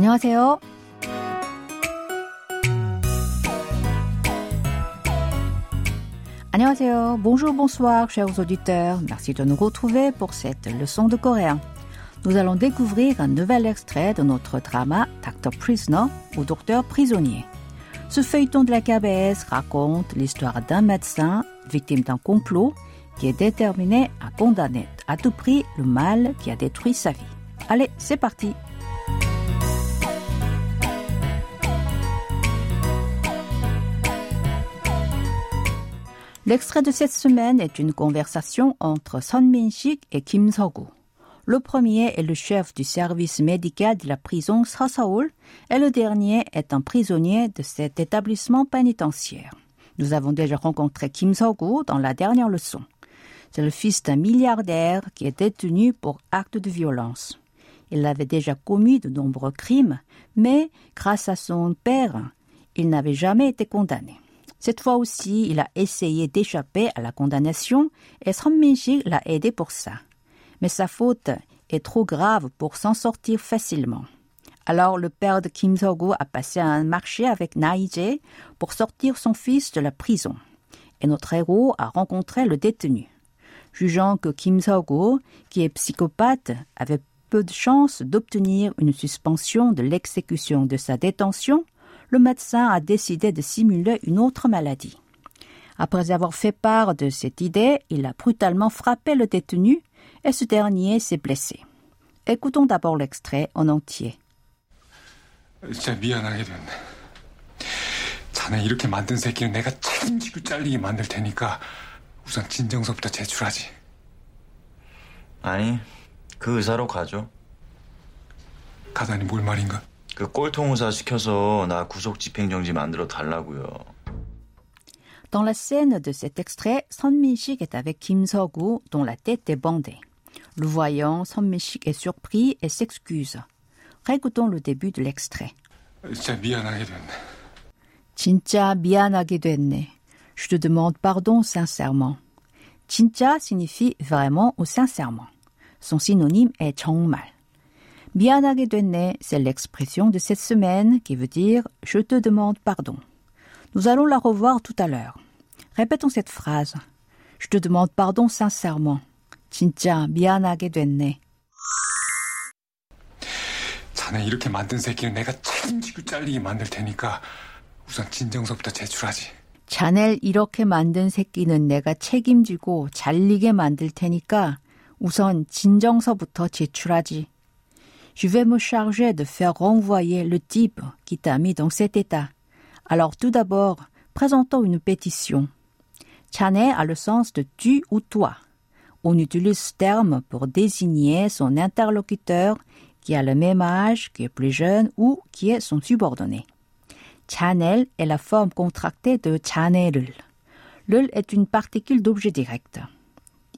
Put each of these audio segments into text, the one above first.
안녕하세요. 안녕하세요. Bonjour, bonsoir, chers auditeurs. Merci de nous retrouver pour cette leçon de coréen. Nous allons découvrir un nouvel extrait de notre drama Doctor Prisoner ou Docteur prisonnier. Ce feuilleton de la KBS raconte l'histoire d'un médecin victime d'un complot qui est déterminé à condamner à tout prix le mal qui a détruit sa vie. Allez, c'est parti. L'extrait de cette semaine est une conversation entre Son Min-sik et Kim So-gu. Le premier est le chef du service médical de la prison Sasaol et le dernier est un prisonnier de cet établissement pénitentiaire. Nous avons déjà rencontré Kim So-gu dans la dernière leçon. C'est le fils d'un milliardaire qui est détenu pour acte de violence. Il avait déjà commis de nombreux crimes, mais grâce à son père, il n'avait jamais été condamné. Cette fois aussi, il a essayé d'échapper à la condamnation et Son Min-sik l'a aidé pour ça. Mais sa faute est trop grave pour s'en sortir facilement. Alors le père de Kim So-gu a passé un marché avec Na-jae pour sortir son fils de la prison. Et notre héros a rencontré le détenu. Jugeant que Kim So-gu, qui est psychopathe, avait peu de chances d'obtenir une suspension de l'exécution de sa détention, le médecin a décidé de simuler une autre maladie. Après avoir fait part de cette idée, il a brutalement frappé le détenu et ce dernier s'est blessé. Écoutons d'abord l'extrait en entier. 진짜 미안하게 됐네. 자네 이렇게 만든 새끼는 내가 책임지고 잘리게 만들 테니까 우선 진정서부터 제출하지. 아니, 그 의사로 가죠. 가다니 뭘 말인가? 그 꼴통 의사 시켜서 나 구속 집행정지 만들어 달라고요. Dans la scène de cet extrait, Son Min-sik est avec Kim So-gu dont la tête est bandée. Le voyant, Son Min-sik est surpris et s'excuse. Récoutons le début de l'extrait. 진짜 미안하게 됐네. 진짜 미안하게 됐네. Je te demande pardon sincèrement. 진짜 signifie vraiment ou sincèrement. Son synonyme est 정말. 미안하게 됐네, c'est l'expression de cette semaine qui veut dire je te demande pardon. Nous allons la revoir tout à l'heure. Répétons cette phrase. Je te demande pardon sincèrement. 진짜 미안하게 됐네. 자네 이렇게 만든 새끼는 내가 책임지고 잘리게 만들 테니까 우선 진정서부터 제출하지. 자넬 이렇게 만든 새끼는 내가 책임지고 잘리게 만들 테니까 우선 진정서부터 제출하지. Je vais me charger de faire renvoyer le type qui t'a mis dans cet état. Alors tout d'abord, présentons une pétition. Chanet a le sens de tu ou toi. On utilise ce terme pour désigner son interlocuteur qui a le même âge, qui est plus jeune ou qui est son subordonné. Chanel est la forme contractée de chanerul. Lul est une particule d'objet direct.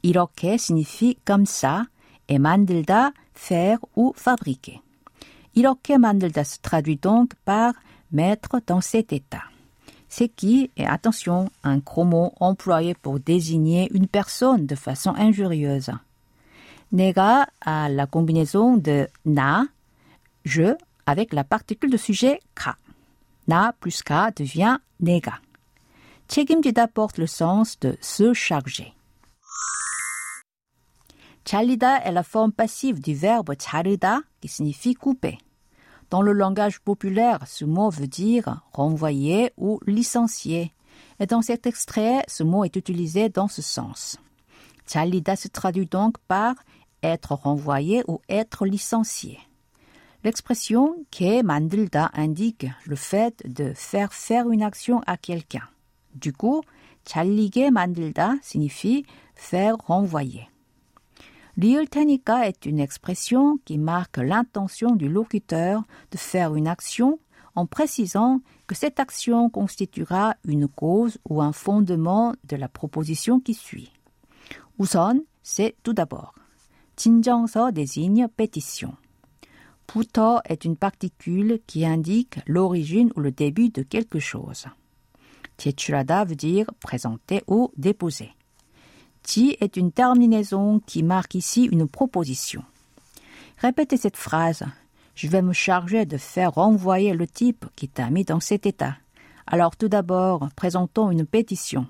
Iroke signifie comme ça et mandilda faire ou fabriquer. 이렇게 만들다 se traduit donc par mettre dans cet état. C'est qui, et attention, un gros mot employé pour désigner une personne de façon injurieuse. 내가 a la combinaison de na, je, avec la particule de sujet ka. Na plus ka devient 내가. 책임지다 porte le sens de se charger. 잘리다 est la forme passive du verbe 자르다 qui signifie couper. Dans le langage populaire, ce mot veut dire renvoyer ou licencier. Et dans cet extrait, ce mot est utilisé dans ce sens. 잘리다 se traduit donc par être renvoyé ou être licencié. L'expression que 만들다 indique le fait de faire faire une action à quelqu'un. Du coup, 잘리게 만들다 signifie faire renvoyer. 리을 테니까 est une expression qui marque l'intention du locuteur de faire une action en précisant que cette action constituera une cause ou un fondement de la proposition qui suit. 우선, c'est tout d'abord. 진정서 désigne pétition. 부터 est une particule qui indique l'origine ou le début de quelque chose. 제출하다 veut dire présenter ou déposer. 지 est une terminaison qui marque ici une proposition. Répétez cette phrase. Je vais me charger de faire renvoyer le type qui t'a mis dans cet état. Alors tout d'abord, présentons une pétition.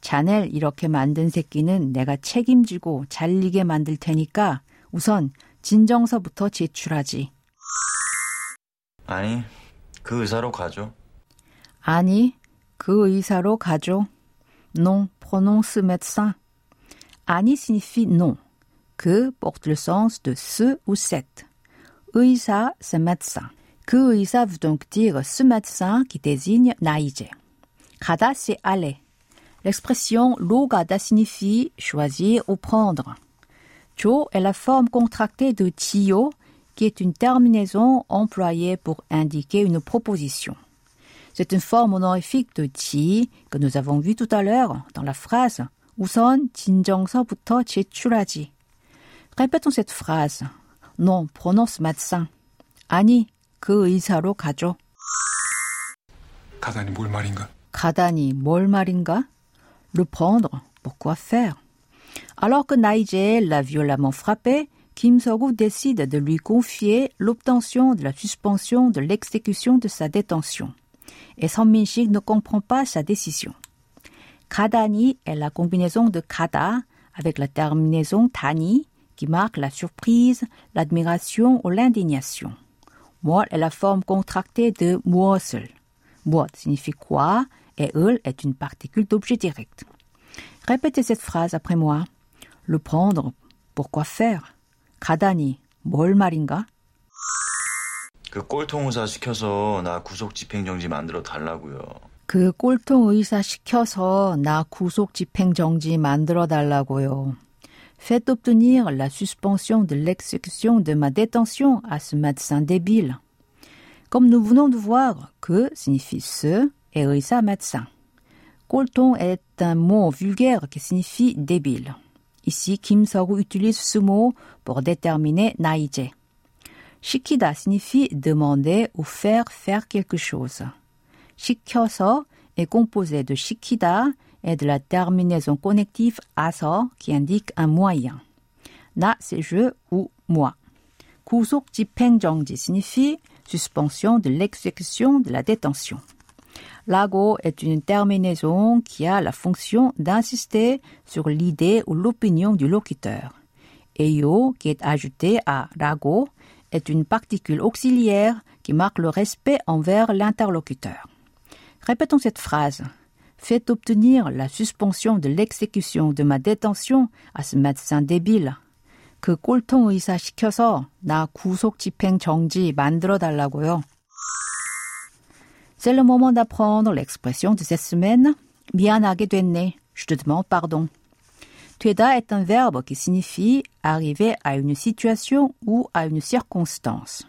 자넬 이렇게 만든 새끼는 내가 책임지고 잘리게 만들 테니까 우선 진정서부터 제출하지. 아니, 그 의사로 가죠. 아니, 그 의사로 가죠. Non, prononce médecin. 아니 signifie non. Que porte le sens de ce ou cette. 의사, c'est médecin. 그 의사 veut donc dire ce médecin qui désigne 나이제. 가다, c'est aller. L'expression logada signifie choisir ou prendre. Jo est la forme contractée de tio, qui est une terminaison employée pour indiquer une proposition. C'est une forme honorifique de ti que nous avons vu tout à l'heure dans la phrase 우선 진정서부터 제출하지. Répétons cette phrase. Non, prononce médecin. 아니, 그 의사로 가죠. 가다니 뭘 말인가? 가다니 뭘 말인가? Le prendre, pourquoi faire? Alors que Nigel l'a violemment frappé, Kim Seok-woo décide de lui confier l'obtention de la suspension de l'exécution de sa détention. Et Son Min-sik ne comprend pas sa décision. Kadani est la combinaison de kada avec la terminaison tani qui marque la surprise, l'admiration ou l'indignation. Moi est la forme contractée de muosel. Muot signifie quoi et ul est une particule d'objet direct. Répétez cette phrase après moi. Le prendre, pourquoi faire? 가다니, 뭘 말인가? 그 꼴통 의사 시켜서 나 구속 집행정지 만들어 달라고요. 그 꼴통 의사 시켜서 나 구속 집행정지 만들어 달라고요. Faites obtenir la suspension de l'exécution de ma détention à ce médecin débile. Comme nous venons de voir, que signifie ce et 의사 médecin. 꼴통 est un mot vulgaire qui signifie débile. Ici, Kim Seok utilise ce mot pour déterminer 나이제. 시키다 signifie demander ou faire faire quelque chose. 시켜서 est composé de 시키다 et de la terminaison connective 아서 qui indique un moyen. 나 c'est je ou moi. 구속 집행정지 signifie suspension de l'exécution de la détention. Lago est une terminaison qui a la fonction d'insister sur l'idée ou l'opinion du locuteur. Eyo, qui est ajouté à lago, est une particule auxiliaire qui marque le respect envers l'interlocuteur. Répétons cette phrase. Faites obtenir la suspension de l'exécution de ma détention à ce médecin débile. 그 꼴통 의사 시켜서 나 구속 집행 정지 만들어 달라고요. C'est le moment d'apprendre l'expression de cette semaine. 미안하게 됐네. Je te demande pardon. 되다 est un verbe qui signifie arriver à une situation ou à une circonstance.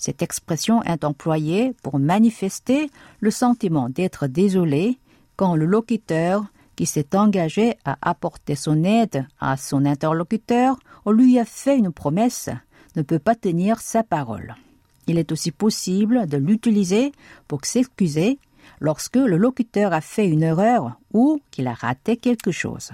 Cette expression est employée pour manifester le sentiment d'être désolé quand le locuteur qui s'est engagé à apporter son aide à son interlocuteur ou lui a fait une promesse ne peut pas tenir sa parole. Il est aussi possible de l'utiliser pour s'excuser lorsque le locuteur a fait une erreur ou qu'il a raté quelque chose.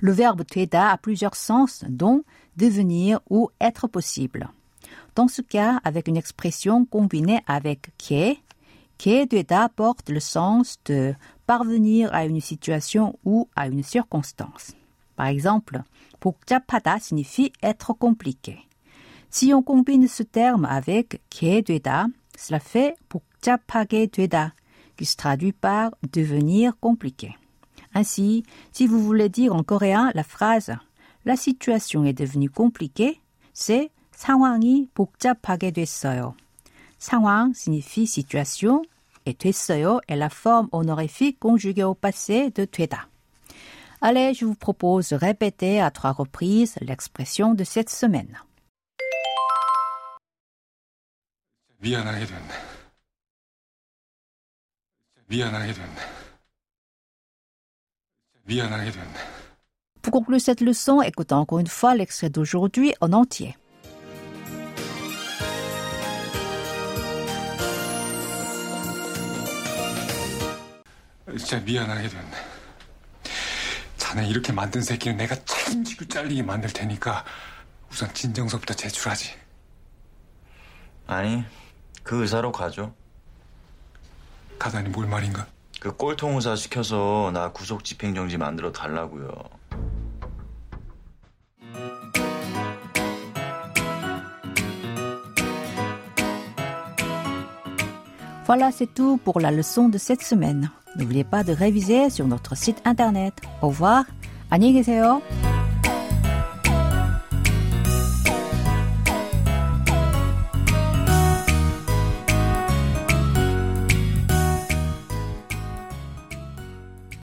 Le verbe 되다 a plusieurs sens, dont devenir ou être possible. Dans ce cas, avec une expression combinée avec que, que 되다 porte le sens de parvenir à une situation ou à une circonstance. Par exemple, 복잡하다 signifie être compliqué. Si on combine ce terme avec 게 되다, cela fait 복잡하게 되다, qui se traduit par devenir compliqué. Ainsi, si vous voulez dire en coréen la phrase la situation est devenue compliquée, c'est 상황이 복잡하게 됐어요. 상황 signifie situation et 됐어요 est la forme honorifique conjuguée au passé de 되다. Allez, je vous propose de répéter à trois reprises l'expression de cette semaine. 미안하게 됐네. 미안하게 됐네. 미안하게 됐네. Pour conclure cette leçon, écoutons encore une fois l'extrait d'aujourd'hui en entier. 진짜 미안하게 됐네. 자네 이렇게 만든 새끼는 내가 책임지고 잘리게 만들 테니까 우선 진정서부터 제출하지. 아니, 그 의사로 가죠. 가다니 뭘 말인가? 그 꼴통 의사 시켜서 나 구속 집행정지 만들어 달라고요. Voilà, c'est tout pour la leçon de cette semaine. N'oubliez pas de réviser sur notre site internet. Au revoir. 안녕히 계세요.